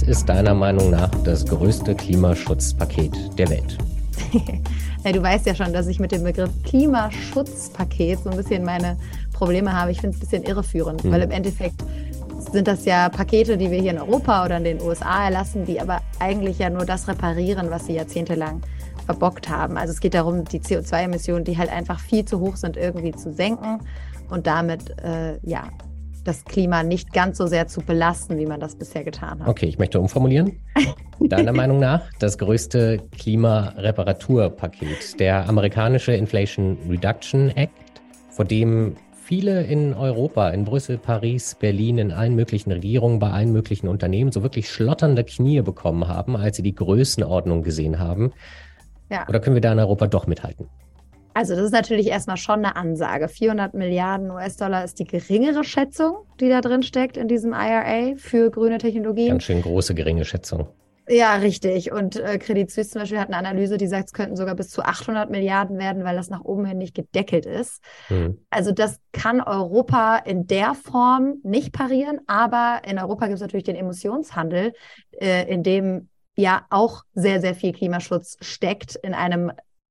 Was ist deiner Meinung nach das größte Klimaschutzpaket der Welt? ja, du weißt ja schon, dass ich mit dem Begriff Klimaschutzpaket so ein bisschen meine Probleme habe. Ich finde es ein bisschen irreführend, hm. weil im Endeffekt sind das ja Pakete, die wir hier in Europa oder in den USA erlassen, die aber eigentlich ja nur das reparieren, was sie jahrzehntelang verbockt haben. Also es geht darum, die CO2-Emissionen, die halt einfach viel zu hoch sind, irgendwie zu senken und damit äh, ja das Klima nicht ganz so sehr zu belasten, wie man das bisher getan hat. Okay, ich möchte umformulieren. Deiner Meinung nach das größte Klimareparaturpaket, der amerikanische Inflation Reduction Act, vor dem viele in Europa, in Brüssel, Paris, Berlin, in allen möglichen Regierungen, bei allen möglichen Unternehmen so wirklich schlotternde Knie bekommen haben, als sie die Größenordnung gesehen haben. Ja. Oder können wir da in Europa doch mithalten? Also das ist natürlich erstmal schon eine Ansage. 400 Milliarden US-Dollar ist die geringere Schätzung, die da drin steckt in diesem IRA für grüne Technologien. Ganz schön große geringe Schätzung. Ja, richtig. Und äh, Credit Suisse zum Beispiel hat eine Analyse, die sagt, es könnten sogar bis zu 800 Milliarden werden, weil das nach oben hin nicht gedeckelt ist. Mhm. Also das kann Europa in der Form nicht parieren, aber in Europa gibt es natürlich den Emissionshandel, äh, in dem ja auch sehr, sehr viel Klimaschutz steckt in einem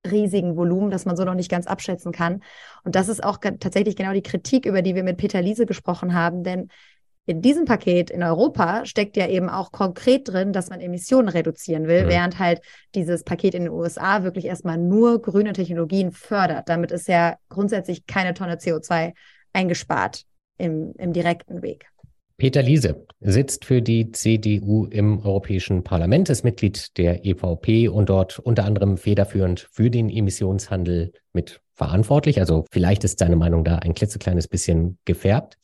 riesigen Volumen, das man so noch nicht ganz abschätzen kann. Und das ist auch tatsächlich genau die Kritik, über die wir mit Peter Liese gesprochen haben, denn in diesem Paket in Europa steckt ja eben auch konkret drin, dass man Emissionen reduzieren will, mhm. während halt dieses Paket in den USA wirklich erstmal nur grüne Technologien fördert. Damit ist ja grundsätzlich keine Tonne CO2 eingespart im, im direkten Weg. Peter Liese sitzt für die CDU im Europäischen Parlament, ist Mitglied der EVP und dort unter anderem federführend für den Emissionshandel mit verantwortlich. Also vielleicht ist seine Meinung da ein klitzekleines bisschen gefärbt.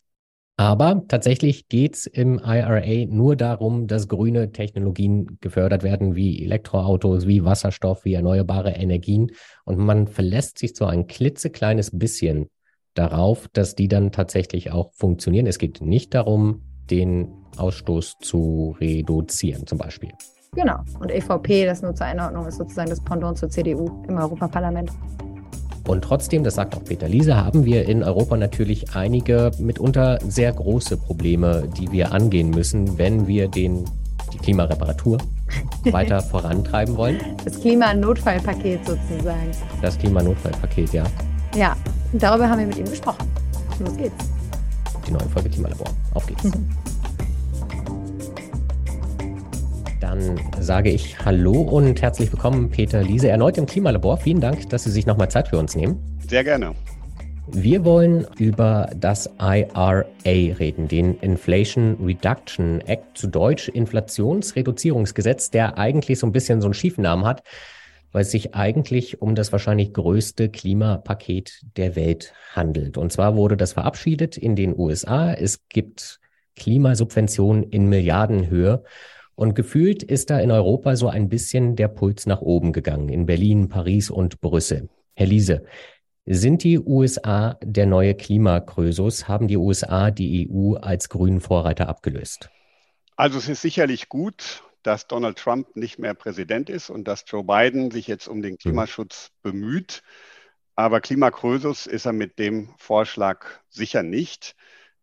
Aber tatsächlich geht es im IRA nur darum, dass grüne Technologien gefördert werden, wie Elektroautos, wie Wasserstoff, wie erneuerbare Energien. Und man verlässt sich so ein klitzekleines bisschen darauf, dass die dann tatsächlich auch funktionieren. Es geht nicht darum, den Ausstoß zu reduzieren, zum Beispiel. Genau. Und EVP, das nur zur Einordnung, ist sozusagen das Pendant zur CDU im Europaparlament. Und trotzdem, das sagt auch Peter Liese, haben wir in Europa natürlich einige mitunter sehr große Probleme, die wir angehen müssen, wenn wir den, die Klimareparatur weiter vorantreiben wollen. Das Klimanotfallpaket sozusagen. Das Klimanotfallpaket, ja. Ja, darüber haben wir mit ihm gesprochen. Los geht's. Die neue Folge Klimalabor. Auf geht's. Mhm. Dann sage ich Hallo und herzlich willkommen, Peter Liese, erneut im Klimalabor. Vielen Dank, dass Sie sich nochmal Zeit für uns nehmen. Sehr gerne. Wir wollen über das IRA reden, den Inflation Reduction Act, zu Deutsch Inflationsreduzierungsgesetz, der eigentlich so ein bisschen so einen schiefen Namen hat, weil es sich eigentlich um das wahrscheinlich größte Klimapaket der Welt handelt. Und zwar wurde das verabschiedet in den USA. Es gibt Klimasubventionen in Milliardenhöhe. Und gefühlt ist da in Europa so ein bisschen der Puls nach oben gegangen, in Berlin, Paris und Brüssel. Herr Liese, sind die USA der neue Klimakrösus? Haben die USA die EU als grünen Vorreiter abgelöst? Also es ist sicherlich gut, dass Donald Trump nicht mehr Präsident ist und dass Joe Biden sich jetzt um den hm. Klimaschutz bemüht. Aber Klimakrösus ist er mit dem Vorschlag sicher nicht.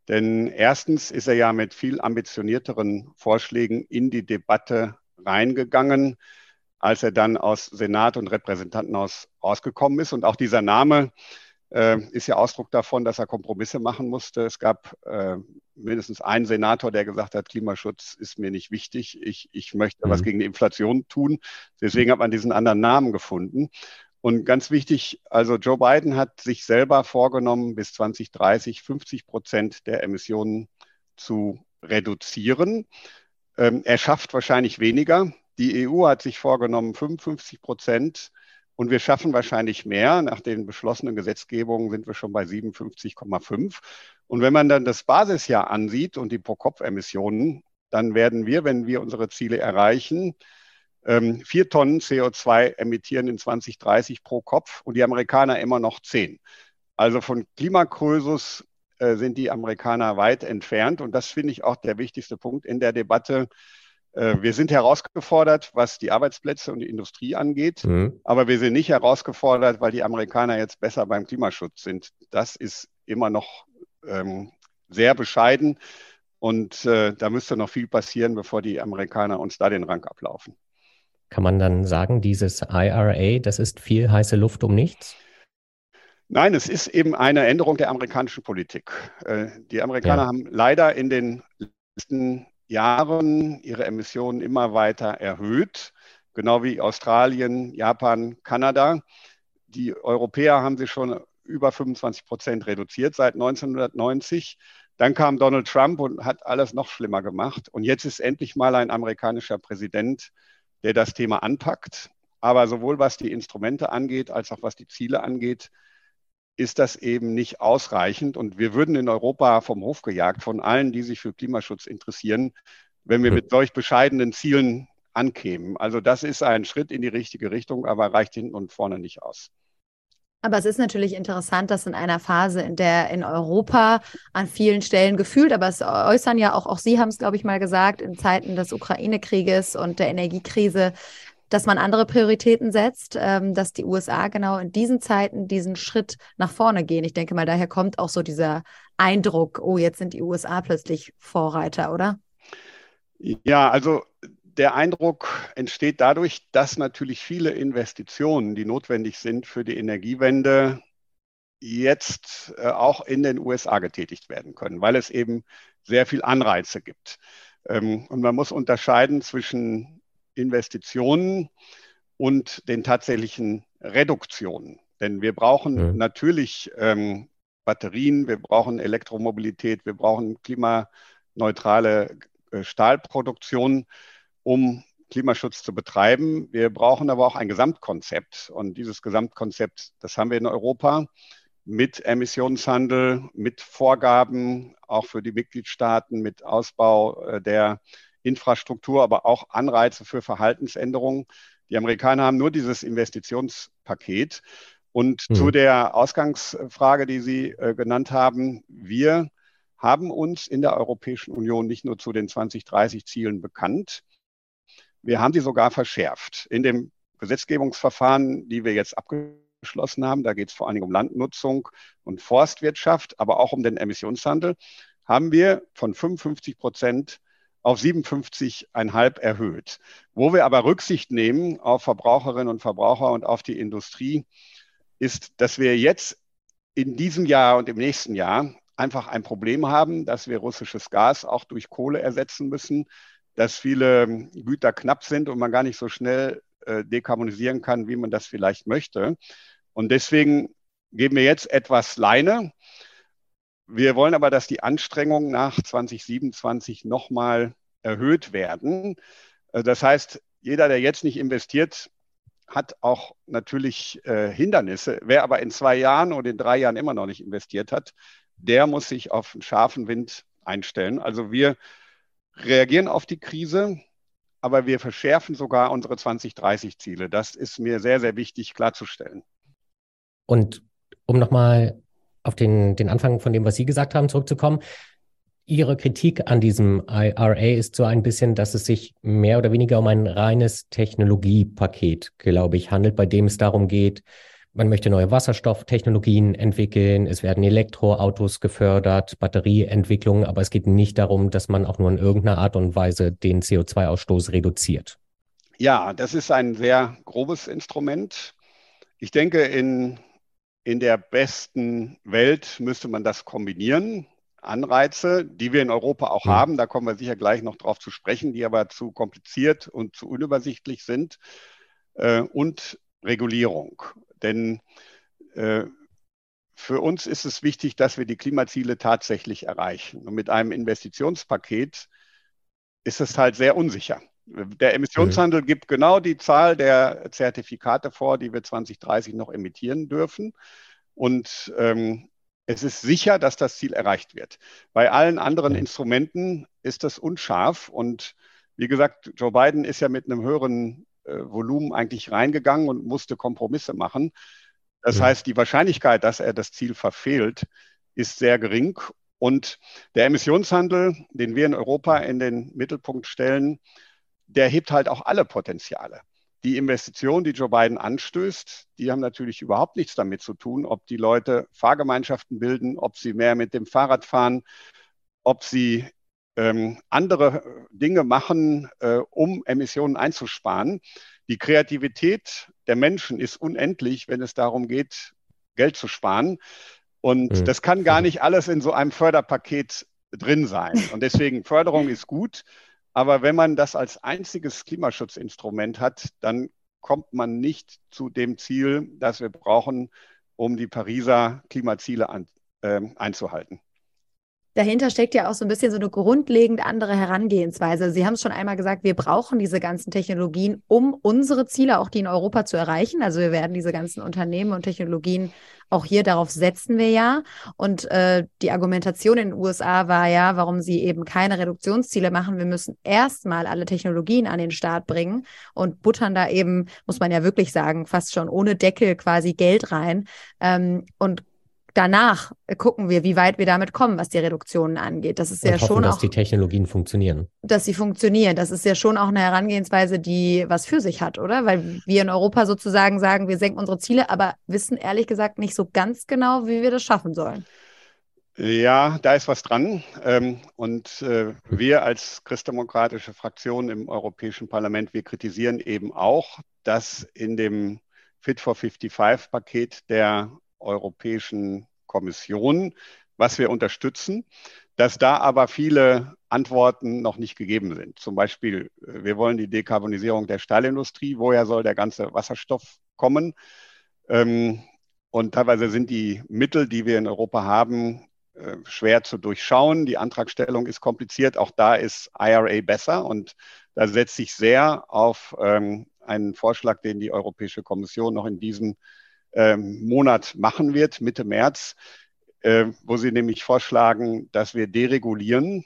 Denn erstens ist er ja mit viel ambitionierteren Vorschlägen in die Debatte reingegangen, als er dann aus Senat und Repräsentantenhaus rausgekommen ist. Und auch dieser Name ist ja Ausdruck davon, dass er Kompromisse machen musste. Es gab äh, mindestens einen Senator, der gesagt hat, Klimaschutz ist mir nicht wichtig. Ich, ich möchte mhm. was gegen die Inflation tun. Deswegen hat man diesen anderen Namen gefunden. Und ganz wichtig, also Joe Biden hat sich selber vorgenommen, bis 2030 50 Prozent der Emissionen zu reduzieren. Ähm, er schafft wahrscheinlich weniger. Die EU hat sich vorgenommen, 55 Prozent. Und wir schaffen wahrscheinlich mehr. Nach den beschlossenen Gesetzgebungen sind wir schon bei 57,5. Und wenn man dann das Basisjahr ansieht und die Pro-Kopf-Emissionen, dann werden wir, wenn wir unsere Ziele erreichen, ähm, vier Tonnen CO2 emittieren in 2030 pro Kopf und die Amerikaner immer noch zehn. Also von Klimakrösus äh, sind die Amerikaner weit entfernt und das finde ich auch der wichtigste Punkt in der Debatte. Äh, wir sind herausgefordert, was die Arbeitsplätze und die Industrie angeht, mhm. aber wir sind nicht herausgefordert, weil die Amerikaner jetzt besser beim Klimaschutz sind. Das ist immer noch ähm, sehr bescheiden. Und äh, da müsste noch viel passieren, bevor die Amerikaner uns da den Rang ablaufen. Kann man dann sagen, dieses IRA, das ist viel heiße Luft um nichts? Nein, es ist eben eine Änderung der amerikanischen Politik. Äh, die Amerikaner ja. haben leider in den letzten Jahren ihre Emissionen immer weiter erhöht, genau wie Australien, Japan, Kanada. Die Europäer haben sie schon über 25 Prozent reduziert seit 1990. Dann kam Donald Trump und hat alles noch schlimmer gemacht. Und jetzt ist endlich mal ein amerikanischer Präsident, der das Thema anpackt. Aber sowohl was die Instrumente angeht, als auch was die Ziele angeht, ist das eben nicht ausreichend. Und wir würden in Europa vom Hof gejagt von allen, die sich für Klimaschutz interessieren, wenn wir hm. mit solch bescheidenen Zielen ankämen. Also das ist ein Schritt in die richtige Richtung, aber reicht hinten und vorne nicht aus. Aber es ist natürlich interessant, dass in einer Phase, in der in Europa an vielen Stellen gefühlt, aber es äußern ja auch, auch Sie haben es, glaube ich, mal gesagt, in Zeiten des Ukraine-Krieges und der Energiekrise, dass man andere Prioritäten setzt, ähm, dass die USA genau in diesen Zeiten diesen Schritt nach vorne gehen. Ich denke mal, daher kommt auch so dieser Eindruck, oh, jetzt sind die USA plötzlich Vorreiter, oder? Ja, also der Eindruck entsteht dadurch, dass natürlich viele Investitionen, die notwendig sind für die Energiewende, jetzt äh, auch in den USA getätigt werden können, weil es eben sehr viel Anreize gibt. Ähm, und man muss unterscheiden zwischen Investitionen und den tatsächlichen Reduktionen. Denn wir brauchen ja. natürlich ähm, Batterien, wir brauchen Elektromobilität, wir brauchen klimaneutrale äh, Stahlproduktion um Klimaschutz zu betreiben. Wir brauchen aber auch ein Gesamtkonzept. Und dieses Gesamtkonzept, das haben wir in Europa mit Emissionshandel, mit Vorgaben auch für die Mitgliedstaaten, mit Ausbau äh, der Infrastruktur, aber auch Anreize für Verhaltensänderungen. Die Amerikaner haben nur dieses Investitionspaket. Und mhm. zu der Ausgangsfrage, die Sie äh, genannt haben, wir haben uns in der Europäischen Union nicht nur zu den 2030-Zielen bekannt, wir haben sie sogar verschärft. In dem Gesetzgebungsverfahren, die wir jetzt abgeschlossen haben, da geht es vor allen Dingen um Landnutzung und Forstwirtschaft, aber auch um den Emissionshandel, haben wir von 55 Prozent auf 57,5 erhöht. Wo wir aber Rücksicht nehmen auf Verbraucherinnen und Verbraucher und auf die Industrie, ist, dass wir jetzt in diesem Jahr und im nächsten Jahr einfach ein Problem haben, dass wir russisches Gas auch durch Kohle ersetzen müssen dass viele Güter knapp sind und man gar nicht so schnell äh, dekarbonisieren kann, wie man das vielleicht möchte. Und deswegen geben wir jetzt etwas Leine. Wir wollen aber, dass die Anstrengungen nach 2027 nochmal erhöht werden. Äh, das heißt, jeder, der jetzt nicht investiert, hat auch natürlich äh, Hindernisse. Wer aber in zwei Jahren oder in drei Jahren immer noch nicht investiert hat, der muss sich auf einen scharfen Wind einstellen. Also wir reagieren auf die Krise, aber wir verschärfen sogar unsere 2030-Ziele. Das ist mir sehr, sehr wichtig klarzustellen. Und um nochmal auf den, den Anfang von dem, was Sie gesagt haben, zurückzukommen. Ihre Kritik an diesem IRA ist so ein bisschen, dass es sich mehr oder weniger um ein reines Technologiepaket, glaube ich, handelt, bei dem es darum geht, man möchte neue Wasserstofftechnologien entwickeln, es werden Elektroautos gefördert, Batterieentwicklung, aber es geht nicht darum, dass man auch nur in irgendeiner Art und Weise den CO2-Ausstoß reduziert. Ja, das ist ein sehr grobes Instrument. Ich denke, in, in der besten Welt müsste man das kombinieren. Anreize, die wir in Europa auch ja. haben, da kommen wir sicher gleich noch drauf zu sprechen, die aber zu kompliziert und zu unübersichtlich sind. Äh, und Regulierung. Denn äh, für uns ist es wichtig, dass wir die Klimaziele tatsächlich erreichen. Und mit einem Investitionspaket ist es halt sehr unsicher. Der Emissionshandel mhm. gibt genau die Zahl der Zertifikate vor, die wir 2030 noch emittieren dürfen. Und ähm, es ist sicher, dass das Ziel erreicht wird. Bei allen anderen Instrumenten ist das unscharf. Und wie gesagt, Joe Biden ist ja mit einem höheren äh, Volumen eigentlich reingegangen und musste Kompromisse machen. Das mhm. heißt, die Wahrscheinlichkeit, dass er das Ziel verfehlt, ist sehr gering. Und der Emissionshandel, den wir in Europa in den Mittelpunkt stellen, der hebt halt auch alle Potenziale. Die Investitionen, die Joe Biden anstößt, die haben natürlich überhaupt nichts damit zu tun, ob die Leute Fahrgemeinschaften bilden, ob sie mehr mit dem Fahrrad fahren, ob sie ähm, andere Dinge machen, äh, um Emissionen einzusparen. Die Kreativität der Menschen ist unendlich, wenn es darum geht, Geld zu sparen. Und mhm. das kann gar nicht alles in so einem Förderpaket drin sein. Und deswegen Förderung ist gut. Aber wenn man das als einziges Klimaschutzinstrument hat, dann kommt man nicht zu dem Ziel, das wir brauchen, um die Pariser Klimaziele an, äh, einzuhalten dahinter steckt ja auch so ein bisschen so eine grundlegend andere Herangehensweise. Sie haben es schon einmal gesagt, wir brauchen diese ganzen Technologien, um unsere Ziele, auch die in Europa zu erreichen. Also wir werden diese ganzen Unternehmen und Technologien auch hier darauf setzen wir ja. Und äh, die Argumentation in den USA war ja, warum sie eben keine Reduktionsziele machen. Wir müssen erstmal alle Technologien an den Start bringen und buttern da eben, muss man ja wirklich sagen, fast schon ohne Deckel quasi Geld rein. Ähm, und danach gucken wir, wie weit wir damit kommen, was die Reduktionen angeht. Das ist und ja hoffen, schon dass auch, die Technologien funktionieren. Dass sie funktionieren. Das ist ja schon auch eine Herangehensweise, die was für sich hat, oder? Weil wir in Europa sozusagen sagen, wir senken unsere Ziele, aber wissen ehrlich gesagt nicht so ganz genau, wie wir das schaffen sollen. Ja, da ist was dran. Ähm, und äh, wir als christdemokratische Fraktion im Europäischen Parlament, wir kritisieren eben auch, dass in dem Fit for 55 Paket der Europäischen Kommission, was wir unterstützen, dass da aber viele Antworten noch nicht gegeben sind. Zum Beispiel, äh, wir wollen die Dekarbonisierung der Stahlindustrie. Woher soll der ganze Wasserstoff kommen? Ähm, und teilweise sind die Mittel, die wir in Europa haben, äh, schwer zu durchschauen. Die Antragstellung ist kompliziert. Auch da ist IRA besser und da setze ich sehr auf ähm, einen Vorschlag, den die Europäische Kommission noch in diesem ähm, Monat machen wird, Mitte März, äh, wo sie nämlich vorschlagen, dass wir deregulieren.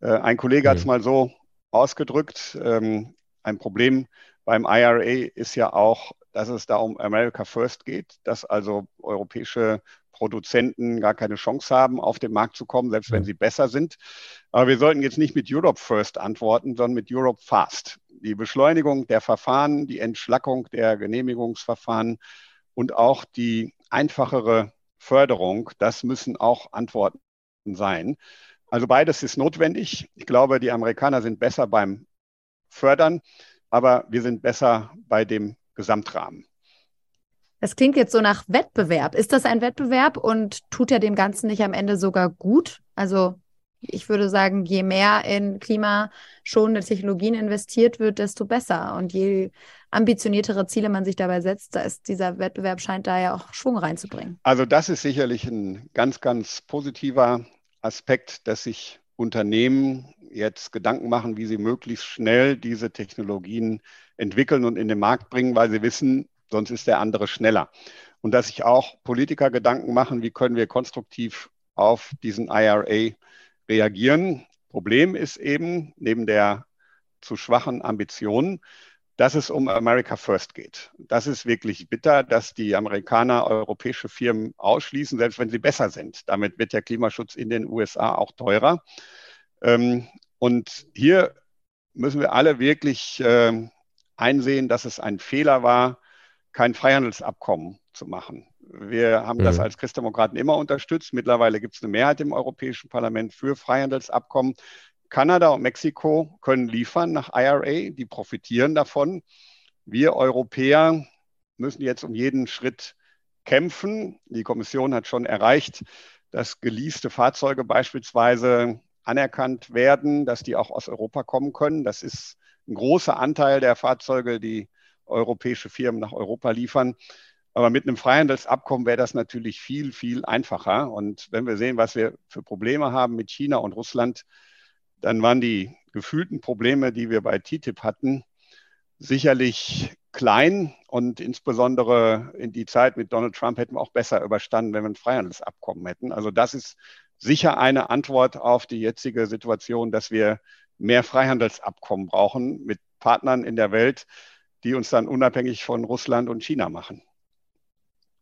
Äh, ein Kollege mhm. hat es mal so ausgedrückt, ähm, ein Problem beim IRA ist ja auch, dass es da um America First geht, dass also europäische Produzenten gar keine Chance haben, auf den Markt zu kommen, selbst wenn sie besser sind. Aber wir sollten jetzt nicht mit Europe First antworten, sondern mit Europe Fast. Die Beschleunigung der Verfahren, die Entschlackung der Genehmigungsverfahren und auch die einfachere Förderung, das müssen auch Antworten sein. Also beides ist notwendig. Ich glaube, die Amerikaner sind besser beim Fördern, aber wir sind besser bei dem Gesamtrahmen. Das klingt jetzt so nach Wettbewerb. Ist das ein Wettbewerb und tut er dem Ganzen nicht am Ende sogar gut? Also ich würde sagen, je mehr in klimaschonende Technologien investiert wird, desto besser. Und je ambitioniertere Ziele man sich dabei setzt, da ist dieser Wettbewerb scheint da ja auch Schwung reinzubringen. Also das ist sicherlich ein ganz, ganz positiver Aspekt, dass sich Unternehmen jetzt Gedanken machen, wie sie möglichst schnell diese Technologien entwickeln und in den Markt bringen, weil sie wissen, sonst ist der andere schneller. Und dass sich auch Politiker Gedanken machen, wie können wir konstruktiv auf diesen IRA reagieren. Problem ist eben, neben der zu schwachen Ambitionen, dass es um America First geht. Das ist wirklich bitter, dass die Amerikaner europäische Firmen ausschließen, selbst wenn sie besser sind. Damit wird der Klimaschutz in den USA auch teurer. Ähm, und hier müssen wir alle wirklich ähm, einsehen, dass es ein Fehler war, kein Freihandelsabkommen zu machen. Wir haben mhm. das als Christdemokraten immer unterstützt. Mittlerweile gibt es eine Mehrheit im Europäischen Parlament für Freihandelsabkommen. Kanada und Mexiko können liefern nach IRA, die profitieren davon. Wir Europäer müssen jetzt um jeden Schritt kämpfen. Die Kommission hat schon erreicht, dass geleaste Fahrzeuge beispielsweise anerkannt werden, dass die auch aus Europa kommen können. Das ist ein großer Anteil der Fahrzeuge, die europäische Firmen nach Europa liefern. Aber mit einem Freihandelsabkommen wäre das natürlich viel, viel einfacher. Und wenn wir sehen, was wir für Probleme haben mit China und Russland, dann waren die gefühlten Probleme, die wir bei TTIP hatten, sicherlich klein und insbesondere in die Zeit mit Donald Trump hätten wir auch besser überstanden, wenn wir ein Freihandelsabkommen hätten. Also das ist sicher eine Antwort auf die jetzige Situation, dass wir mehr Freihandelsabkommen brauchen mit Partnern in der Welt, die uns dann unabhängig von Russland und China machen.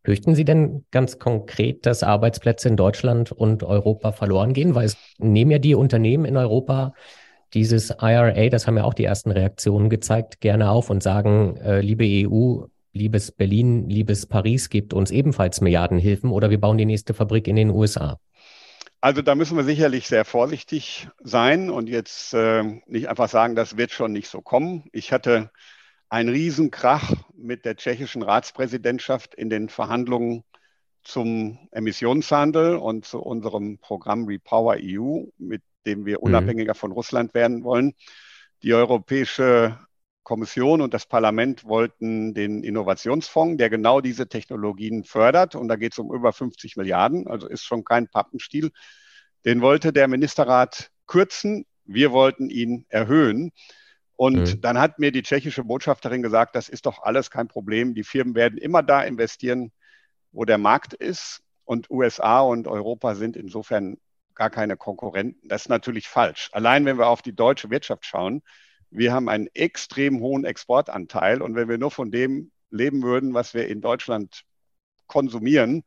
Fürchten Sie denn ganz konkret, dass Arbeitsplätze in Deutschland und Europa verloren gehen? Weil es nehmen ja die Unternehmen in Europa dieses IRA, das haben ja auch die ersten Reaktionen gezeigt, gerne auf und sagen, äh, liebe EU, liebes Berlin, liebes Paris, gebt uns ebenfalls Milliardenhilfen oder wir bauen die nächste Fabrik in den USA. Also da müssen wir sicherlich sehr vorsichtig sein und jetzt äh, nicht einfach sagen, das wird schon nicht so kommen. Ich hatte einen Riesenkrach mit der tschechischen Ratspräsidentschaft in den Verhandlungen zum Emissionshandel und zu unserem Programm Repower EU, mit dem wir mhm. unabhängiger von Russland werden wollen. Die Europäische Kommission und das Parlament wollten den Innovationsfonds, der genau diese Technologien fördert. Und da geht es um über 50 Milliarden, also ist schon kein Pappenstiel. Den wollte der Ministerrat kürzen. Wir wollten ihn erhöhen. Und mhm. dann hat mir die tschechische Botschafterin gesagt, das ist doch alles kein Problem. Die Firmen werden immer da investieren, wo der Markt ist. Und USA und Europa sind insofern gar keine Konkurrenten. Das ist natürlich falsch. Allein wenn wir auf die deutsche Wirtschaft schauen, wir haben einen extrem hohen Exportanteil und wenn wir nur von dem leben würden, was wir in Deutschland konsumieren,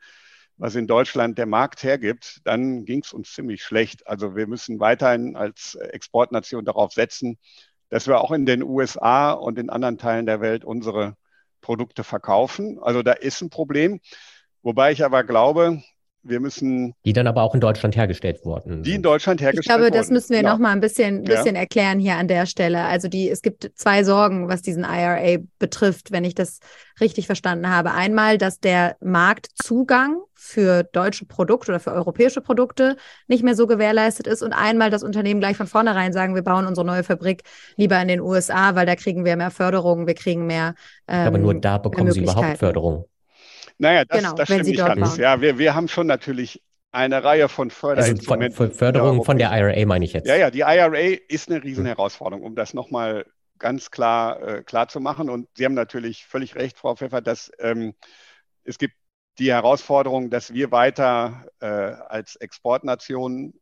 was in Deutschland der Markt hergibt, dann ging es uns ziemlich schlecht. Also wir müssen weiterhin als Exportnation darauf setzen, dass wir auch in den USA und in anderen Teilen der Welt unsere Produkte verkaufen. Also da ist ein Problem. Wobei ich aber glaube, wir müssen. Die dann aber auch in Deutschland hergestellt wurden. Die in Deutschland hergestellt wurden. Ich glaube, das müssen wir genau. noch mal ein bisschen, bisschen ja. erklären hier an der Stelle. Also die, es gibt zwei Sorgen, was diesen IRA betrifft, wenn ich das richtig verstanden habe. Einmal, dass der Marktzugang für deutsche Produkte oder für europäische Produkte nicht mehr so gewährleistet ist und einmal das Unternehmen gleich von vornherein sagen, wir bauen unsere neue Fabrik lieber in den USA, weil da kriegen wir mehr Förderung, wir kriegen mehr. Ähm, aber nur da bekommen sie überhaupt Förderung. Naja, das, genau, das stimmt nicht ganz. Ja, wir, wir haben schon natürlich eine Reihe von Förderinstrumenten. Also von, Förderung von der IRA meine ich jetzt. Ja, ja, die IRA ist eine Riesenherausforderung, um das nochmal ganz klar, äh, klar zu machen. Und Sie haben natürlich völlig recht, Frau Pfeffer, dass ähm, es gibt die Herausforderung, dass wir weiter äh, als Exportnation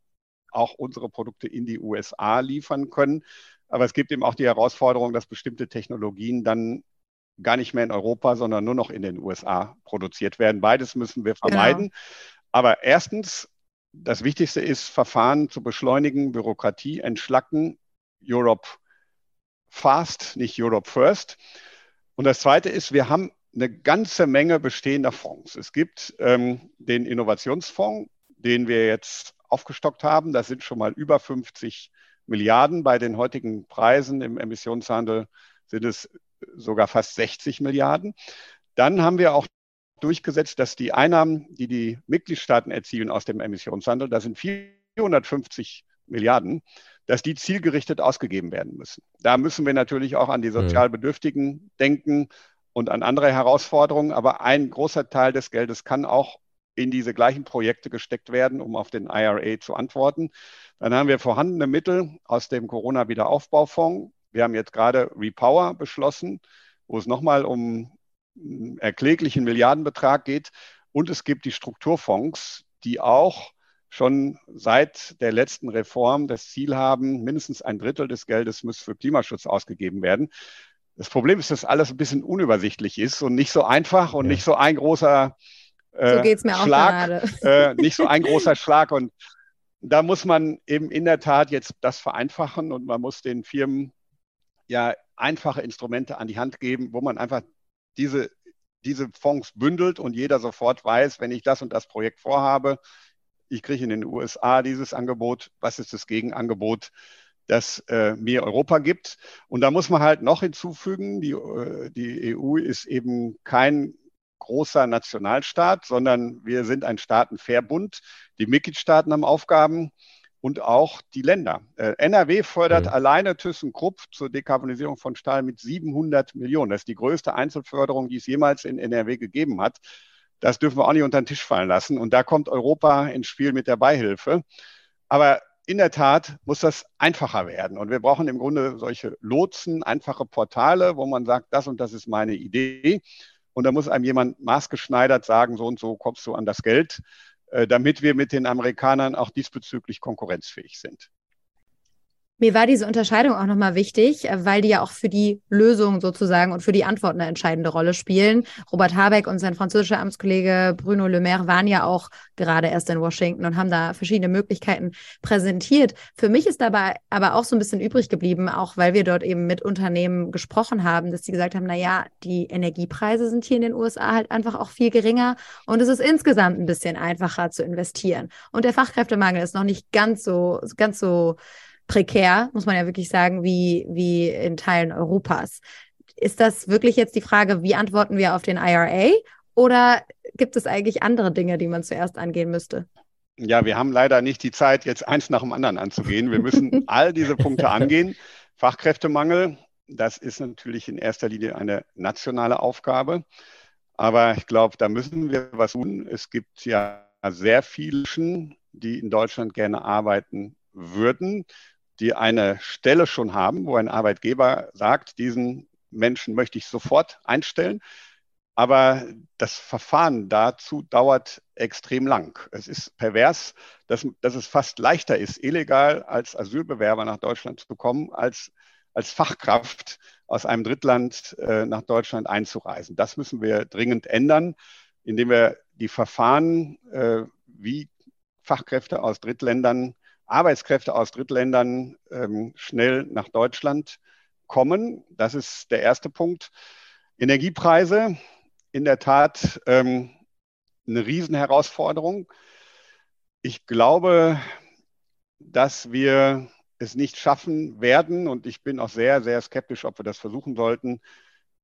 auch unsere Produkte in die USA liefern können. Aber es gibt eben auch die Herausforderung, dass bestimmte Technologien dann gar nicht mehr in Europa, sondern nur noch in den USA produziert werden. Beides müssen wir vermeiden. Genau. Aber erstens, das Wichtigste ist, Verfahren zu beschleunigen, Bürokratie entschlacken, Europe fast, nicht Europe first. Und das Zweite ist, wir haben eine ganze Menge bestehender Fonds. Es gibt ähm, den Innovationsfonds, den wir jetzt aufgestockt haben. Das sind schon mal über 50 Milliarden. Bei den heutigen Preisen im Emissionshandel sind es sogar fast 60 Milliarden. Dann haben wir auch durchgesetzt, dass die Einnahmen, die die Mitgliedstaaten erzielen aus dem Emissionshandel, das sind 450 Milliarden, dass die zielgerichtet ausgegeben werden müssen. Da müssen wir natürlich auch an die mhm. Sozialbedürftigen denken und an andere Herausforderungen. Aber ein großer Teil des Geldes kann auch in diese gleichen Projekte gesteckt werden, um auf den IRA zu antworten. Dann haben wir vorhandene Mittel aus dem Corona-Wiederaufbaufonds wir haben jetzt gerade Repower beschlossen, wo es nochmal um einen erkläglichen Milliardenbetrag geht. Und es gibt die Strukturfonds, die auch schon seit der letzten Reform das Ziel haben, mindestens ein Drittel des Geldes muss für Klimaschutz ausgegeben werden. Das Problem ist, dass alles ein bisschen unübersichtlich ist und nicht so einfach und ja. nicht so ein großer äh, so geht's mir Schlag, auch äh, nicht so ein großer Schlag. Und da muss man eben in der Tat jetzt das vereinfachen und man muss den Firmen ja einfache Instrumente an die Hand geben, wo man einfach diese, diese Fonds bündelt und jeder sofort weiß, wenn ich das und das Projekt vorhabe, ich kriege in den USA dieses Angebot, was ist das Gegenangebot, das äh, mir Europa gibt. Und da muss man halt noch hinzufügen, die, äh, die EU ist eben kein großer Nationalstaat, sondern wir sind ein Staatenverbund. Die Mitgliedstaaten haben Aufgaben und auch die Länder. Äh, NRW fördert mhm. alleine ThyssenKrupp zur Dekarbonisierung von Stahl mit 700 Millionen. Das ist die größte Einzelförderung, die es jemals in NRW gegeben hat. Das dürfen wir auch nicht unter den Tisch fallen lassen. Und da kommt Europa ins Spiel mit der Beihilfe. Aber in der Tat muss das einfacher werden. Und wir brauchen im Grunde solche Lotsen, einfache Portale, wo man sagt, das und das ist meine Idee. Und da muss einem jemand maßgeschneidert sagen, so und so kommst du an das Geld. Äh, damit wir mit den Amerikanern auch diesbezüglich konkurrenzfähig sind. Mir war diese Unterscheidung auch nochmal wichtig, weil die ja auch für die Lösung sozusagen und für die Antwort eine entscheidende Rolle spielen. Robert Habeck und sein französischer Amtskollege Bruno Le Maire waren ja auch gerade erst in Washington und haben da verschiedene Möglichkeiten präsentiert. Für mich ist dabei aber auch so ein bisschen übrig geblieben, auch weil wir dort eben mit Unternehmen gesprochen haben, dass sie gesagt haben, na ja, die Energiepreise sind hier in den USA halt einfach auch viel geringer und es ist insgesamt ein bisschen einfacher zu investieren. Und der Fachkräftemangel ist noch nicht ganz so, ganz so prekär, muss man ja wirklich sagen, wie, wie in Teilen Europas. Ist das wirklich jetzt die Frage, wie antworten wir auf den IRA oder gibt es eigentlich andere Dinge, die man zuerst angehen müsste? Ja, wir haben leider nicht die Zeit, jetzt eins nach dem anderen anzugehen. Wir müssen all diese Punkte angehen. Fachkräftemangel, das ist natürlich in erster Linie eine nationale Aufgabe. Aber ich glaube, da müssen wir was tun. Es gibt ja sehr viele, die in Deutschland gerne arbeiten würden die eine Stelle schon haben, wo ein Arbeitgeber sagt, diesen Menschen möchte ich sofort einstellen. Aber das Verfahren dazu dauert extrem lang. Es ist pervers, dass, dass es fast leichter ist, illegal als Asylbewerber nach Deutschland zu kommen, als als Fachkraft aus einem Drittland äh, nach Deutschland einzureisen. Das müssen wir dringend ändern, indem wir die Verfahren äh, wie Fachkräfte aus Drittländern Arbeitskräfte aus Drittländern ähm, schnell nach Deutschland kommen. Das ist der erste Punkt. Energiepreise, in der Tat ähm, eine Riesenherausforderung. Ich glaube, dass wir es nicht schaffen werden, und ich bin auch sehr, sehr skeptisch, ob wir das versuchen sollten,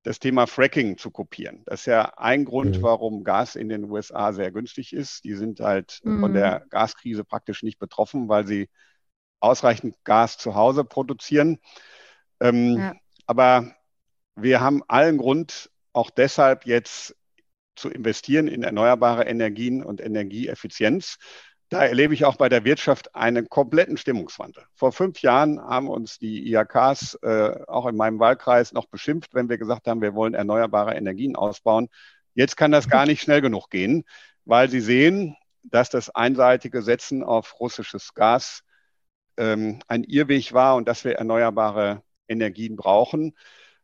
das Thema Fracking zu kopieren. Das ist ja ein Grund, mhm. warum Gas in den USA sehr günstig ist. Die sind halt mhm. von der Gaskrise praktisch nicht betroffen, weil sie ausreichend Gas zu Hause produzieren. Ähm, ja. Aber wir haben allen Grund, auch deshalb jetzt zu investieren in erneuerbare Energien und Energieeffizienz. Da erlebe ich auch bei der Wirtschaft einen kompletten Stimmungswandel. Vor fünf Jahren haben uns die IHKs äh, auch in meinem Wahlkreis noch beschimpft, wenn wir gesagt haben, wir wollen erneuerbare Energien ausbauen. Jetzt kann das gar nicht schnell genug gehen, weil sie sehen, dass das einseitige Setzen auf russisches Gas ähm, ein Irrweg war und dass wir erneuerbare Energien brauchen.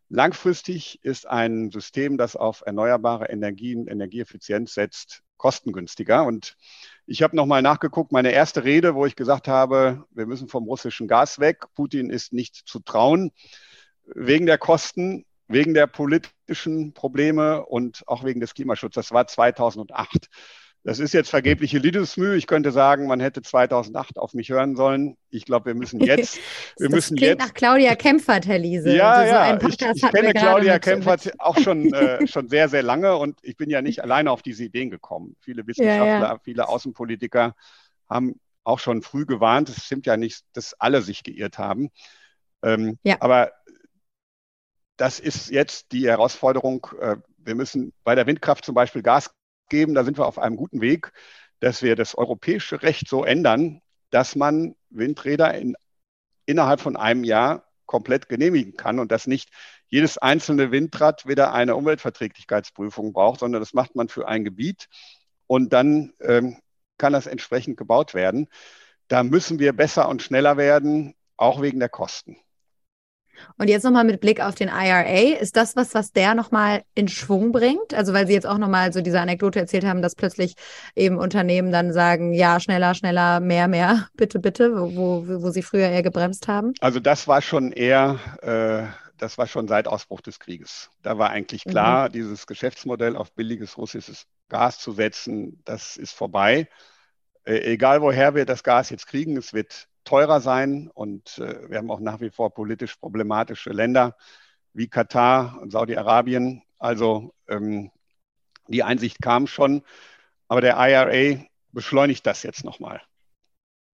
Langfristig ist ein System, das auf erneuerbare Energien, Energieeffizienz setzt, kostengünstiger. Und ich habe nochmal nachgeguckt, meine erste Rede, wo ich gesagt habe, wir müssen vom russischen Gas weg, Putin ist nicht zu trauen, wegen der Kosten, wegen der politischen Probleme und auch wegen des Klimaschutzes. Das war 2008. Das ist jetzt vergebliche Liebesmühe. Ich könnte sagen, man hätte 2008 auf mich hören sollen. Ich glaube, wir müssen jetzt. Wir das müssen klingt jetzt. nach Claudia Kempfert, Herr Liese. Ja, also ja. So ich, ich kenne Claudia Kempfert auch schon, äh, schon sehr, sehr lange und ich bin ja nicht alleine auf diese Ideen gekommen. Viele Wissenschaftler, ja, ja. viele Außenpolitiker haben auch schon früh gewarnt. Es stimmt ja nicht, dass alle sich geirrt haben. Ähm, ja. Aber das ist jetzt die Herausforderung. Äh, wir müssen bei der Windkraft zum Beispiel Gas geben. Da sind wir auf einem guten Weg, dass wir das europäische Recht so ändern, dass man Windräder in, innerhalb von einem Jahr komplett genehmigen kann und dass nicht jedes einzelne Windrad wieder eine Umweltverträglichkeitsprüfung braucht, sondern das macht man für ein Gebiet und dann ähm, kann das entsprechend gebaut werden. Da müssen wir besser und schneller werden, auch wegen der Kosten. Und jetzt nochmal mit Blick auf den IRA, ist das was, was der nochmal in Schwung bringt? Also weil Sie jetzt auch nochmal so diese Anekdote erzählt haben, dass plötzlich eben Unternehmen dann sagen, ja, schneller, schneller, mehr, mehr, bitte, bitte, wo, wo, wo Sie früher eher gebremst haben? Also das war schon eher, äh, das war schon seit Ausbruch des Krieges. Da war eigentlich klar, mhm. dieses Geschäftsmodell auf billiges russisches Gas zu setzen, das ist vorbei. Äh, egal woher wir das Gas jetzt kriegen, es wird teurer sein. Und äh, wir haben auch nach wie vor politisch problematische Länder wie Katar und Saudi-Arabien. Also ähm, die Einsicht kam schon, aber der IRA beschleunigt das jetzt nochmal.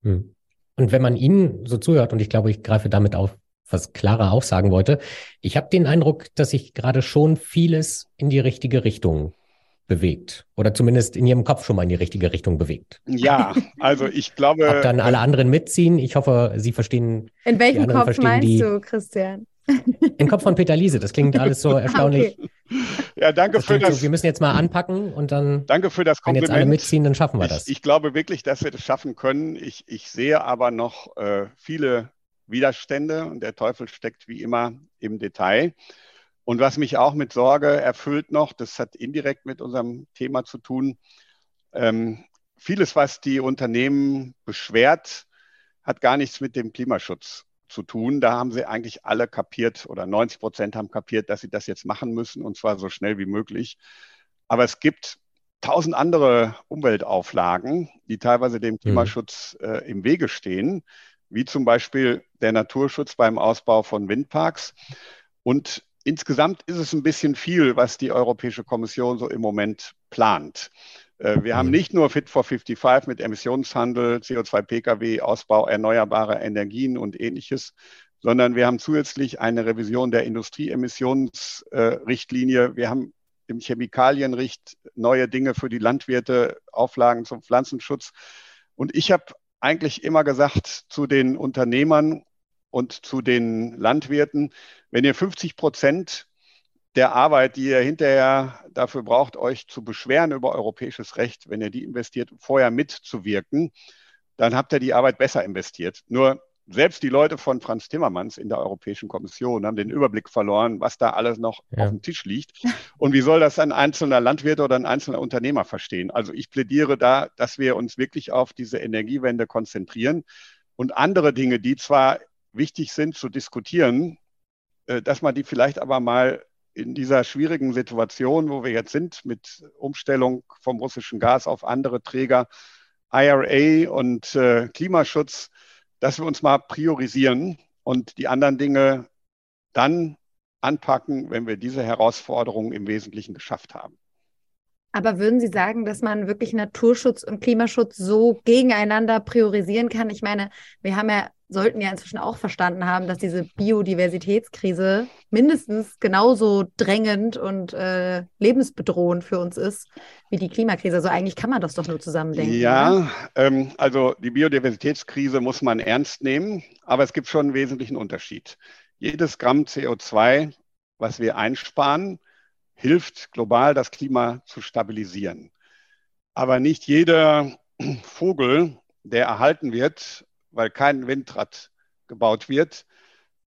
Hm. Und wenn man Ihnen so zuhört, und ich glaube, ich greife damit auf, was Clara auch sagen wollte, ich habe den Eindruck, dass sich gerade schon vieles in die richtige Richtung bewegt oder zumindest in ihrem Kopf schon mal in die richtige Richtung bewegt. Ja, also ich glaube. Ob dann alle anderen mitziehen, ich hoffe, Sie verstehen. In welchem Kopf meinst die, du, Christian? Im Kopf von Peter Liese, das klingt alles so erstaunlich. okay. Ja, danke das für das. So, wir müssen jetzt mal anpacken und dann. Danke für das Kompliment. Wenn jetzt alle mitziehen, dann schaffen wir das. Ich, ich glaube wirklich, dass wir das schaffen können. Ich, ich sehe aber noch äh, viele Widerstände und der Teufel steckt wie immer im Detail. Und was mich auch mit Sorge erfüllt noch, das hat indirekt mit unserem Thema zu tun, ähm, vieles, was die Unternehmen beschwert, hat gar nichts mit dem Klimaschutz zu tun. Da haben sie eigentlich alle kapiert oder 90 Prozent haben kapiert, dass sie das jetzt machen müssen und zwar so schnell wie möglich. Aber es gibt tausend andere Umweltauflagen, die teilweise dem mhm. Klimaschutz äh, im Wege stehen, wie zum Beispiel der Naturschutz beim Ausbau von Windparks. Und insgesamt ist es ein bisschen viel, was die Europäische Kommission so im Moment plant. Äh, wir haben mhm. nicht nur Fit for 55 mit Emissionshandel, CO2-Pkw, Ausbau erneuerbarer Energien und ähnliches, sondern wir haben zusätzlich eine Revision der Industrieemissionsrichtlinie. Wir haben im Chemikalienricht neue Dinge für die Landwirte, Auflagen zum Pflanzenschutz. Und ich habe eigentlich immer gesagt zu den Unternehmern und zu den Landwirten, wenn ihr 50 Prozent der Arbeit, die ihr hinterher dafür braucht, euch zu beschweren über europäisches Recht, wenn ihr die investiert, vorher mitzuwirken, dann habt ihr die Arbeit besser investiert. Nur selbst die Leute von Franz Timmermans in der Europäischen Kommission haben den Überblick verloren, was da alles noch ja. auf dem Tisch liegt. Und wie soll das ein einzelner Landwirt oder ein einzelner Unternehmer verstehen? Also ich plädiere da, dass wir uns wirklich auf diese Energiewende konzentrieren und andere Dinge, die zwar wichtig sind zu diskutieren, äh, dass man die vielleicht aber mal in dieser schwierigen Situation, wo wir jetzt sind, mit Umstellung vom russischen Gas auf andere Träger, IRA und äh, Klimaschutz, dass wir uns mal priorisieren und die anderen Dinge dann anpacken, wenn wir diese Herausforderungen im Wesentlichen geschafft haben. Aber würden Sie sagen, dass man wirklich Naturschutz und Klimaschutz so gegeneinander priorisieren kann? Ich meine, wir haben ja sollten ja inzwischen auch verstanden haben, dass diese Biodiversitätskrise mindestens genauso drängend und äh, lebensbedrohend für uns ist wie die Klimakrise. Also eigentlich kann man das doch nur zusammendenken. Ja, ähm, also die Biodiversitätskrise muss man ernst nehmen, aber es gibt schon einen wesentlichen Unterschied. Jedes Gramm CO2, was wir einsparen, hilft global das Klima zu stabilisieren. Aber nicht jeder Vogel, der erhalten wird, weil kein Windrad gebaut wird,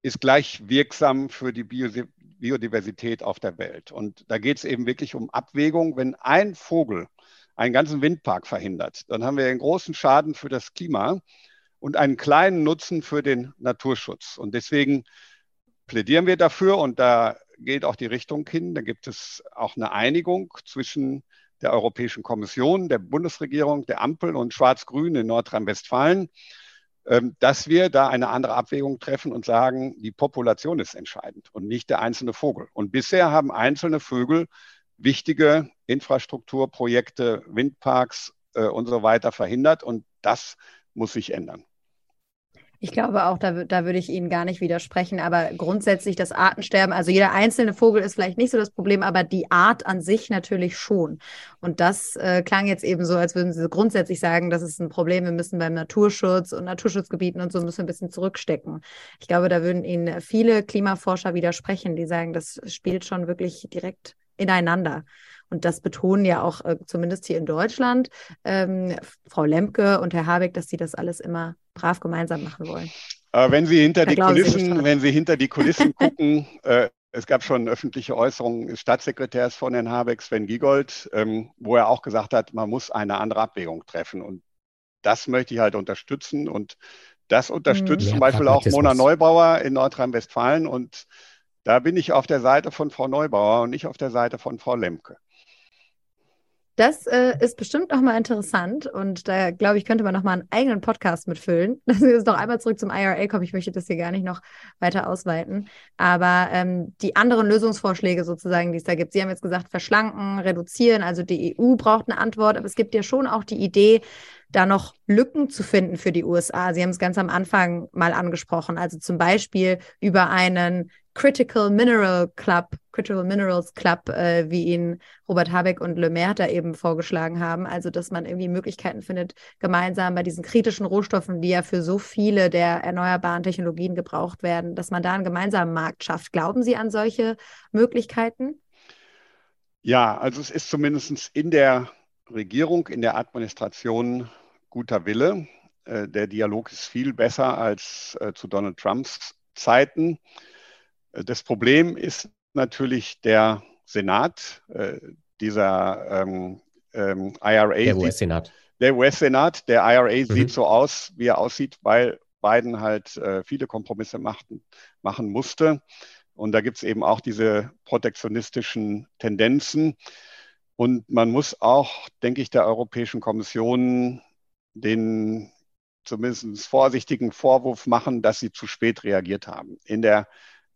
ist gleich wirksam für die Biodiversität auf der Welt. Und da geht es eben wirklich um Abwägung. Wenn ein Vogel einen ganzen Windpark verhindert, dann haben wir einen großen Schaden für das Klima und einen kleinen Nutzen für den Naturschutz. Und deswegen plädieren wir dafür und da geht auch die Richtung hin. Da gibt es auch eine Einigung zwischen der Europäischen Kommission, der Bundesregierung, der Ampel und Schwarz-Grün in Nordrhein-Westfalen. Ähm, dass wir da eine andere Abwägung treffen und sagen, die Population ist entscheidend und nicht der einzelne Vogel. Und bisher haben einzelne Vögel wichtige Infrastrukturprojekte, Windparks äh, und so weiter verhindert und das muss sich ändern. Ich glaube auch, da, da würde ich Ihnen gar nicht widersprechen. Aber grundsätzlich das Artensterben, also jeder einzelne Vogel ist vielleicht nicht so das Problem, aber die Art an sich natürlich schon. Und das äh, klang jetzt eben so, als würden Sie grundsätzlich sagen, das ist ein Problem. Wir müssen beim Naturschutz und Naturschutzgebieten und so müssen wir ein bisschen zurückstecken. Ich glaube, da würden Ihnen viele Klimaforscher widersprechen, die sagen, das spielt schon wirklich direkt ineinander. Und das betonen ja auch äh, zumindest hier in Deutschland ähm, Frau Lemke und Herr Habeck, dass sie das alles immer brav gemeinsam machen wollen. Aber wenn Sie hinter da die Kulissen, wenn Sie hinter die Kulissen gucken, äh, es gab schon öffentliche Äußerungen des Staatssekretärs von Herrn Habeck, Sven Giegold, ähm, wo er auch gesagt hat, man muss eine andere Abwägung treffen. Und das möchte ich halt unterstützen. Und das unterstützt ja, hm. zum Beispiel auch Mona Neubauer in Nordrhein-Westfalen. Und da bin ich auf der Seite von Frau Neubauer und nicht auf der Seite von Frau Lemke. Das äh, ist bestimmt nochmal interessant und da glaube ich, könnte man nochmal einen eigenen Podcast mitfüllen. Lassen wir uns noch einmal zurück zum IRA kommen. Ich möchte das hier gar nicht noch weiter ausweiten. Aber ähm, die anderen Lösungsvorschläge sozusagen, die es da gibt, Sie haben jetzt gesagt, verschlanken, reduzieren. Also die EU braucht eine Antwort, aber es gibt ja schon auch die Idee, da noch Lücken zu finden für die USA. Sie haben es ganz am Anfang mal angesprochen, also zum Beispiel über einen Critical Mineral Club, Critical Minerals Club, äh, wie ihn Robert Habeck und Le Maire da eben vorgeschlagen haben. Also, dass man irgendwie Möglichkeiten findet, gemeinsam bei diesen kritischen Rohstoffen, die ja für so viele der erneuerbaren Technologien gebraucht werden, dass man da einen gemeinsamen Markt schafft. Glauben Sie an solche Möglichkeiten? Ja, also es ist zumindest in der Regierung, in der Administration guter Wille. Äh, der Dialog ist viel besser als äh, zu Donald Trumps Zeiten. Äh, das Problem ist natürlich der Senat, dieser ähm, ähm, IRA. Der US-Senat. Der US-Senat, der IRA mhm. sieht so aus, wie er aussieht, weil Biden halt äh, viele Kompromisse machten, machen musste. Und da gibt es eben auch diese protektionistischen Tendenzen. Und man muss auch, denke ich, der Europäischen Kommission den zumindest vorsichtigen Vorwurf machen, dass sie zu spät reagiert haben. In der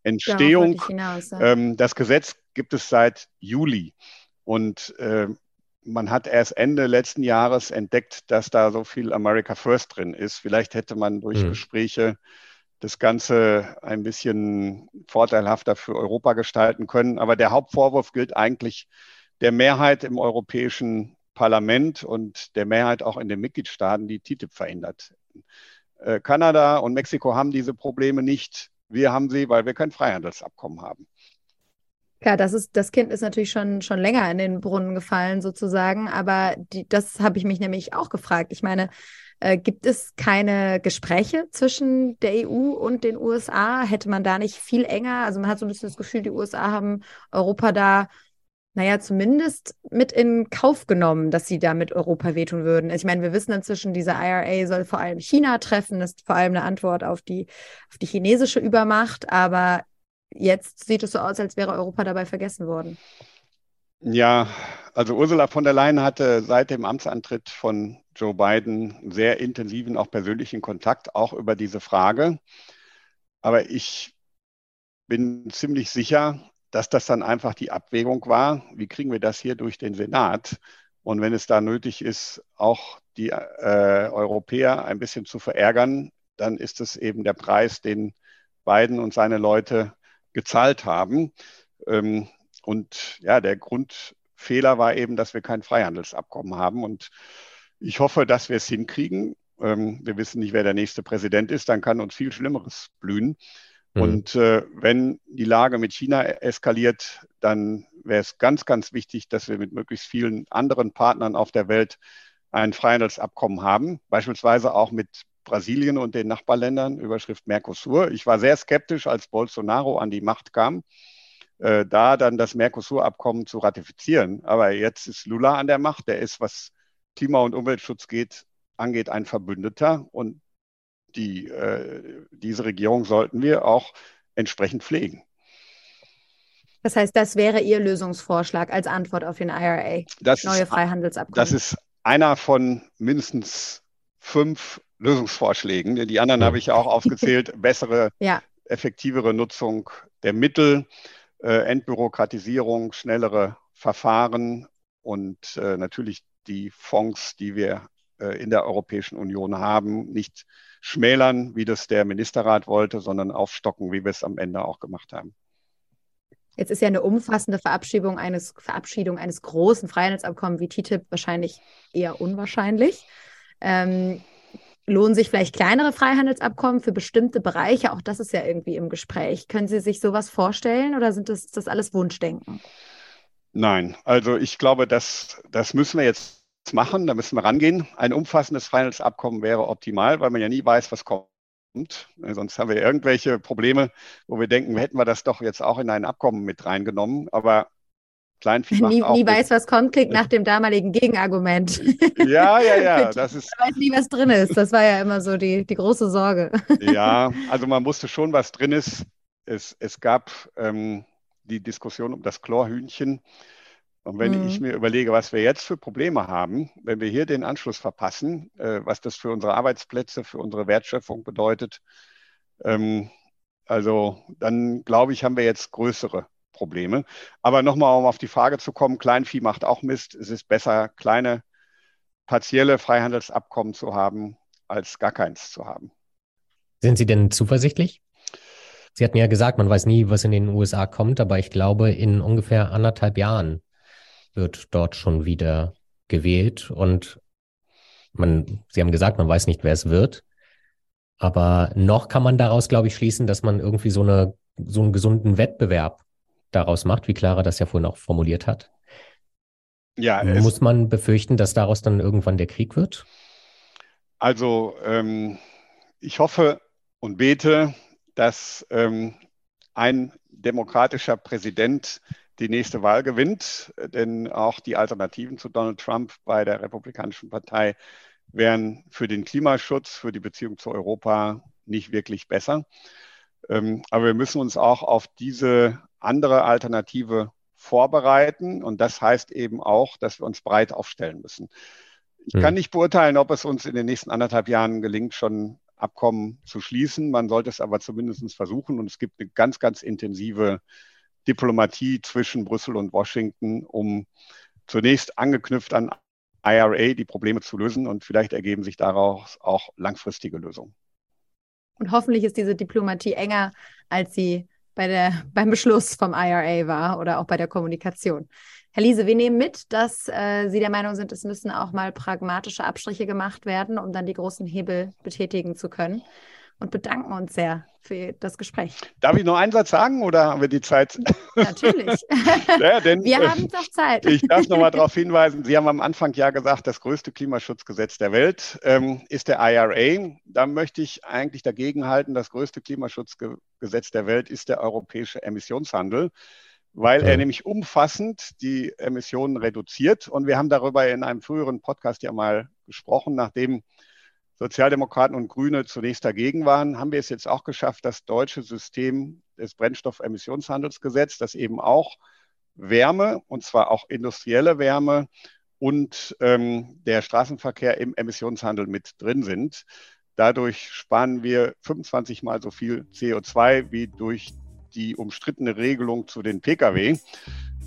Entstehung, hinaus, ja. ähm, das Gesetz gibt es seit Juli. Und äh, man hat erst Ende letzten Jahres entdeckt, dass da so viel America First drin ist. Vielleicht hätte man durch mhm. Gespräche das Ganze ein bisschen vorteilhafter für Europa gestalten können. Aber der Hauptvorwurf gilt eigentlich der Mehrheit im Europäischen Parlament und der Mehrheit auch in den Mitgliedstaaten, die TTIP verhindert. Äh, Kanada und Mexiko haben diese Probleme nicht. Wir haben sie, weil wir kein Freihandelsabkommen haben. Klar, das ist, das Kind ist natürlich schon, schon länger in den Brunnen gefallen, sozusagen. Aber die, das habe ich mich nämlich auch gefragt. Ich meine, äh, gibt es keine Gespräche zwischen der EU und den USA? Hätte man da nicht viel enger? Also man hat so ein bisschen das Gefühl, die USA haben Europa da, naja, zumindest mit in Kauf genommen, dass sie da mit Europa wehtun würden. Also ich meine, wir wissen inzwischen, diese IRA soll vor allem China treffen, das ist vor allem eine Antwort auf die, auf die chinesische Übermacht. Aber jetzt sieht es so aus, als wäre Europa dabei vergessen worden. Ja, also Ursula von der Leyen hatte seit dem Amtsantritt von Joe Biden sehr intensiven, auch persönlichen Kontakt, auch über diese Frage. Aber ich bin ziemlich sicher, dass das dann einfach die Abwägung war, wie kriegen wir das hier durch den Senat? Und wenn es da nötig ist, auch die äh, Europäer ein bisschen zu verärgern, dann ist es eben der Preis, den Biden und seine Leute gezahlt haben. Ähm, und ja, der Grundfehler war eben, dass wir kein Freihandelsabkommen haben. Und ich hoffe, dass wir es hinkriegen. Ähm, wir wissen nicht, wer der nächste Präsident ist, dann kann uns viel Schlimmeres blühen. Mhm. Und äh, wenn die Lage mit China eskaliert, dann wäre es ganz, ganz wichtig, dass wir mit möglichst vielen anderen Partnern auf der Welt ein Freihandelsabkommen haben, beispielsweise auch mit Brasilien und den Nachbarländern, Überschrift Mercosur. Ich war sehr skeptisch, als Bolsonaro an die Macht kam, äh, da dann das Mercosur-Abkommen zu ratifizieren. Aber jetzt ist Lula an der Macht. Der ist, was Klima- und Umweltschutz geht, angeht, ein Verbündeter. Und die, äh, diese Regierung sollten wir auch entsprechend pflegen. Das heißt, das wäre Ihr Lösungsvorschlag als Antwort auf den IRA, das neue ist, Freihandelsabkommen. Das ist einer von mindestens fünf Lösungsvorschlägen. Die anderen habe ich auch aufgezählt. Bessere, ja. effektivere Nutzung der Mittel, äh, Entbürokratisierung, schnellere Verfahren und äh, natürlich die Fonds, die wir in der Europäischen Union haben, nicht schmälern, wie das der Ministerrat wollte, sondern aufstocken, wie wir es am Ende auch gemacht haben. Jetzt ist ja eine umfassende Verabschiedung eines, Verabschiedung eines großen Freihandelsabkommens wie TTIP wahrscheinlich eher unwahrscheinlich. Ähm, Lohnen sich vielleicht kleinere Freihandelsabkommen für bestimmte Bereiche? Auch das ist ja irgendwie im Gespräch. Können Sie sich sowas vorstellen oder sind das, das alles Wunschdenken? Nein, also ich glaube, das, das müssen wir jetzt machen, da müssen wir rangehen. Ein umfassendes Freihandelsabkommen wäre optimal, weil man ja nie weiß, was kommt. Sonst haben wir irgendwelche Probleme, wo wir denken, hätten wir das doch jetzt auch in ein Abkommen mit reingenommen. Aber Kleinvieh macht nie, auch nie weiß, was kommt, klingt nach dem damaligen Gegenargument. Ja, ja, ja. Das ist, man weiß nie, was drin ist. Das war ja immer so die, die große Sorge. Ja, also man wusste schon, was drin ist. Es, es gab ähm, die Diskussion um das Chlorhühnchen. Und wenn mhm. ich mir überlege, was wir jetzt für Probleme haben, wenn wir hier den Anschluss verpassen, äh, was das für unsere Arbeitsplätze, für unsere Wertschöpfung bedeutet, ähm, also dann glaube ich, haben wir jetzt größere Probleme. Aber nochmal, um auf die Frage zu kommen, Kleinvieh macht auch Mist. Es ist besser, kleine partielle Freihandelsabkommen zu haben, als gar keins zu haben. Sind Sie denn zuversichtlich? Sie hatten ja gesagt, man weiß nie, was in den USA kommt, aber ich glaube, in ungefähr anderthalb Jahren wird dort schon wieder gewählt und man, Sie haben gesagt, man weiß nicht, wer es wird. Aber noch kann man daraus, glaube ich, schließen, dass man irgendwie so eine, so einen gesunden Wettbewerb daraus macht, wie Clara das ja vorhin auch formuliert hat. Ja, Muss man befürchten, dass daraus dann irgendwann der Krieg wird? Also ähm, ich hoffe und bete, dass ähm, ein demokratischer Präsident die nächste Wahl gewinnt, denn auch die Alternativen zu Donald Trump bei der Republikanischen Partei wären für den Klimaschutz, für die Beziehung zu Europa nicht wirklich besser. Ähm, aber wir müssen uns auch auf diese andere Alternative vorbereiten. Und das heißt eben auch, dass wir uns breit aufstellen müssen. Ich kann hm. nicht beurteilen, ob es uns in den nächsten anderthalb Jahren gelingt, schon Abkommen zu schließen. Man sollte es aber zumindest versuchen. Und es gibt eine ganz, ganz intensive Diplomatie zwischen Brüssel und Washington, um zunächst angeknüpft an IRA die Probleme zu lösen. Und vielleicht ergeben sich daraus auch langfristige Lösungen. Und hoffentlich ist diese Diplomatie enger, als sie bei der, beim Beschluss vom IRA war oder auch bei der Kommunikation. Herr Liese, wir nehmen mit, dass äh, Sie der Meinung sind, es müssen auch mal pragmatische Abstriche gemacht werden, um dann die großen Hebel betätigen zu können und bedanken uns sehr für das Gespräch. Darf ich noch einen Satz sagen oder haben wir die Zeit? Natürlich. ja, denn, wir äh, haben doch Zeit. Ich darf noch mal darauf hinweisen, Sie haben am Anfang ja gesagt, das größte Klimaschutzgesetz der Welt ähm, ist der IRA. Da möchte ich eigentlich dagegen halten, das größte Klimaschutzgesetz der Welt ist der europäische Emissionshandel weil er nämlich umfassend die Emissionen reduziert. Und wir haben darüber in einem früheren Podcast ja mal gesprochen, nachdem Sozialdemokraten und Grüne zunächst dagegen waren, haben wir es jetzt auch geschafft, das deutsche System des Brennstoffemissionshandelsgesetzes, das eben auch Wärme, und zwar auch industrielle Wärme und ähm, der Straßenverkehr im Emissionshandel mit drin sind. Dadurch sparen wir 25 mal so viel CO2 wie durch die umstrittene Regelung zu den Pkw.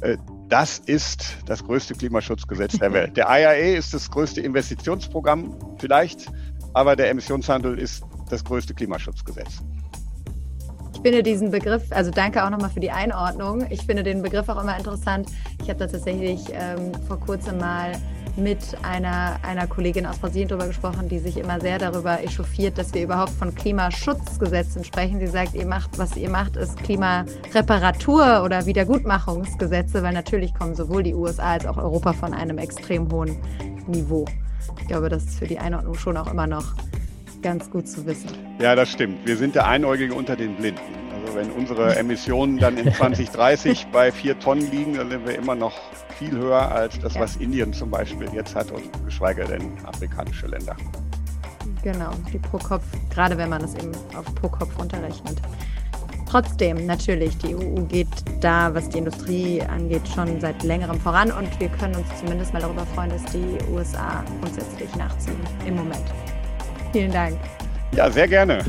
Äh, das ist das größte Klimaschutzgesetz der Welt. Der IRA ist das größte Investitionsprogramm vielleicht aber der Emissionshandel ist das größte Klimaschutzgesetz. Ich finde diesen Begriff, also danke auch nochmal für die Einordnung. Ich finde den Begriff auch immer interessant. Ich habe da tatsächlich ähm, vor kurzem mal mit einer, einer Kollegin aus Brasilien darüber gesprochen, die sich immer sehr darüber echauffiert, dass wir überhaupt von Klimaschutzgesetzen sprechen. Sie sagt, ihr macht, was ihr macht, ist Klimareparatur oder Wiedergutmachungsgesetze, weil natürlich kommen sowohl die USA als auch Europa von einem extrem hohen Niveau. Ich glaube, das ist für die Einordnung schon auch immer noch ganz gut zu wissen. Ja, das stimmt. Wir sind der Einäugige unter den Blinden. Also wenn unsere Emissionen dann in 2030 bei vier Tonnen liegen, dann sind wir immer noch viel höher als das, ja. was Indien zum Beispiel jetzt hat und geschweige denn afrikanische Länder. Genau, die pro Kopf, gerade wenn man es eben auf pro Kopf runterrechnet. Trotzdem, natürlich, die EU geht da, was die Industrie angeht, schon seit längerem voran und wir können uns zumindest mal darüber freuen, dass die USA grundsätzlich nachziehen im Moment. Vielen Dank. Ja, sehr gerne.